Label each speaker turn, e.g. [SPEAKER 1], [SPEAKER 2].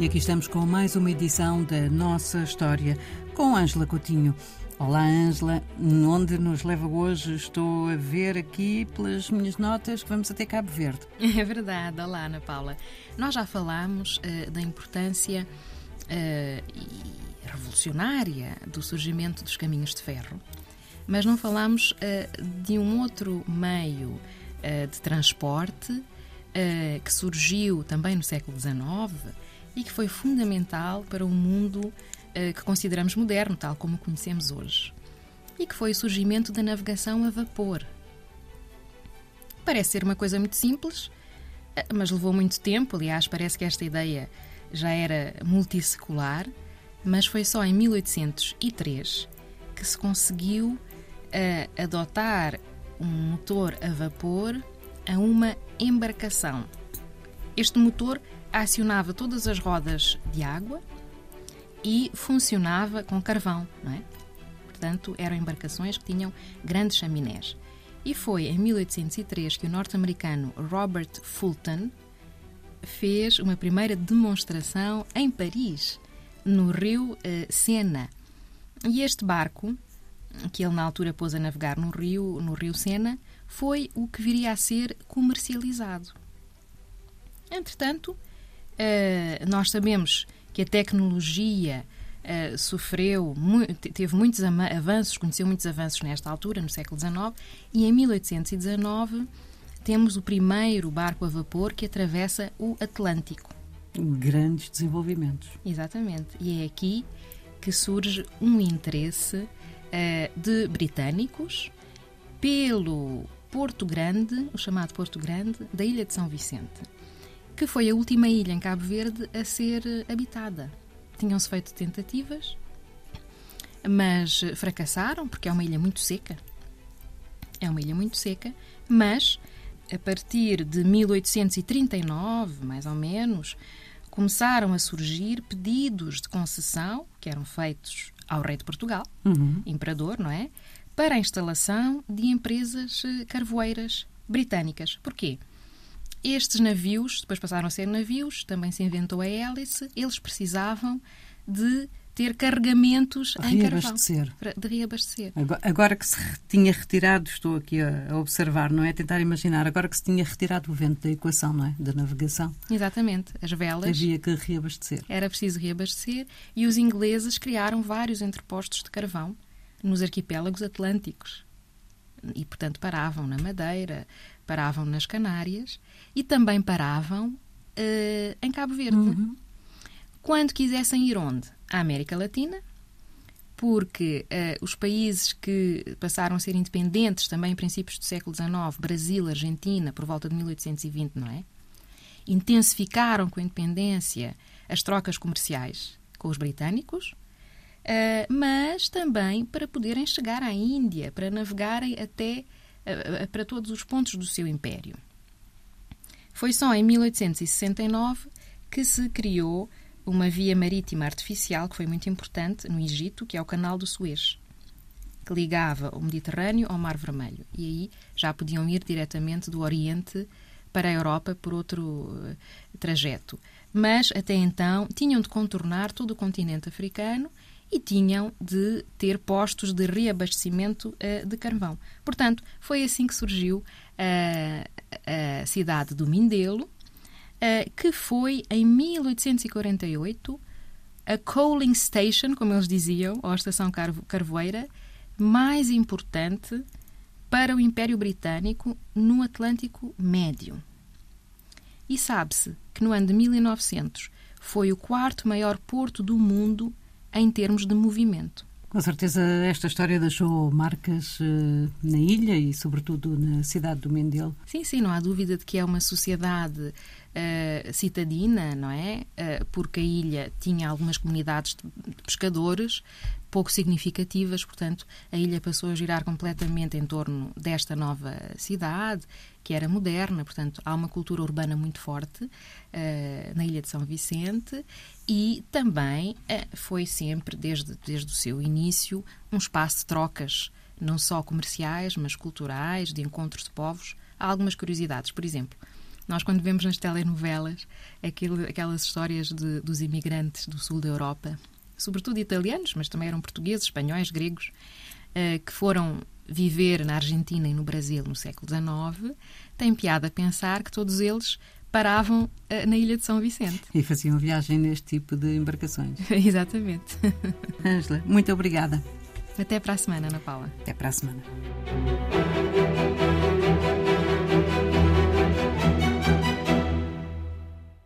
[SPEAKER 1] E aqui estamos com mais uma edição da nossa história com Ângela Coutinho. Olá, Ângela. Onde nos leva hoje? Estou a ver aqui pelas minhas notas que vamos até Cabo Verde.
[SPEAKER 2] É verdade. Olá, Ana Paula. Nós já falámos uh, da importância uh, revolucionária do surgimento dos caminhos de ferro, mas não falámos uh, de um outro meio de transporte que surgiu também no século XIX e que foi fundamental para o mundo eh, que consideramos moderno, tal como o conhecemos hoje, e que foi o surgimento da navegação a vapor. Parece ser uma coisa muito simples, eh, mas levou muito tempo. Aliás, parece que esta ideia já era multissecular, mas foi só em 1803 que se conseguiu uh, adotar um motor a vapor a uma embarcação. Este motor acionava todas as rodas de água e funcionava com carvão, não é? Portanto, eram embarcações que tinham grandes chaminés. E foi em 1803 que o norte-americano Robert Fulton fez uma primeira demonstração em Paris, no rio eh, Sena. E este barco, que ele na altura pôs a navegar no rio, no rio Sena, foi o que viria a ser comercializado. Entretanto, eh, nós sabemos que a tecnologia uh, sofreu, teve muitos avanços, conheceu muitos avanços nesta altura, no século XIX, e em 1819 temos o primeiro barco a vapor que atravessa o Atlântico.
[SPEAKER 1] Grandes desenvolvimentos.
[SPEAKER 2] Exatamente. E é aqui que surge um interesse uh, de britânicos pelo Porto Grande, o chamado Porto Grande, da ilha de São Vicente que foi a última ilha em Cabo Verde a ser habitada. Tinham-se feito tentativas, mas fracassaram, porque é uma ilha muito seca. É uma ilha muito seca, mas a partir de 1839, mais ou menos, começaram a surgir pedidos de concessão que eram feitos ao rei de Portugal, uhum. imperador, não é? Para a instalação de empresas eh, carvoeiras britânicas. Porquê? Estes navios, depois passaram a ser navios, também se inventou a hélice, eles precisavam de ter carregamentos em carvão. De reabastecer.
[SPEAKER 1] Agora, agora, que se tinha retirado, estou aqui a, a, observar, não é? A tentar imaginar, agora que se tinha retirado o vento da equação, não é? Da navegação.
[SPEAKER 2] Exatamente. As velas.
[SPEAKER 1] Havia que reabastecer.
[SPEAKER 2] Era preciso reabastecer e os ingleses criaram vários entrepostos de carvão nos arquipélagos atlânticos. E, portanto, paravam na Madeira, paravam nas Canárias e também paravam uh, em Cabo Verde. Uhum. Quando quisessem ir onde? À América Latina, porque uh, os países que passaram a ser independentes também em princípios do século XIX, Brasil, Argentina, por volta de 1820, não é? Intensificaram com a independência as trocas comerciais com os britânicos, uh, mas também para poderem chegar à Índia, para navegarem até para todos os pontos do seu império. Foi só em 1869 que se criou uma via marítima artificial que foi muito importante no Egito, que é o Canal do Suez, que ligava o Mediterrâneo ao Mar Vermelho. E aí já podiam ir diretamente do Oriente para a Europa por outro eh, trajeto. Mas até então tinham de contornar todo o continente africano e tinham de ter postos de reabastecimento uh, de carvão. Portanto, foi assim que surgiu uh, a cidade do Mindelo, uh, que foi em 1848 a coaling station, como eles diziam, ou a estação carvoeira, mais importante para o Império Britânico no Atlântico Médio. E sabe-se que no ano de 1900 foi o quarto maior porto do mundo em termos de movimento.
[SPEAKER 1] Com certeza, esta história deixou marcas uh, na ilha e, sobretudo, na cidade do Mendel.
[SPEAKER 2] Sim, sim, não há dúvida de que é uma sociedade uh, citadina, não é? Uh, porque a ilha tinha algumas comunidades de pescadores, pouco significativas, portanto, a ilha passou a girar completamente em torno desta nova cidade, que era moderna, portanto, há uma cultura urbana muito forte uh, na ilha de São Vicente e também uh, foi sempre, desde, desde o seu início, um espaço de trocas, não só comerciais, mas culturais, de encontros de povos. Há algumas curiosidades, por exemplo, Nós, quando vemos nas telenovelas aquilo, aquelas histórias de, dos imigrantes do sul da Europa, sobretudo italianos, mas também eram portugueses, espanhóis, gregos, uh, que foram viver na Argentina e no Brasil no século XIX, tem piada pensar que todos eles paravam uh, na ilha de São Vicente.
[SPEAKER 1] E faziam viagem neste tipo de embarcações.
[SPEAKER 2] Exatamente.
[SPEAKER 1] Ângela, muito obrigada.
[SPEAKER 2] Até para a semana, Ana Paula.
[SPEAKER 1] Até para a semana.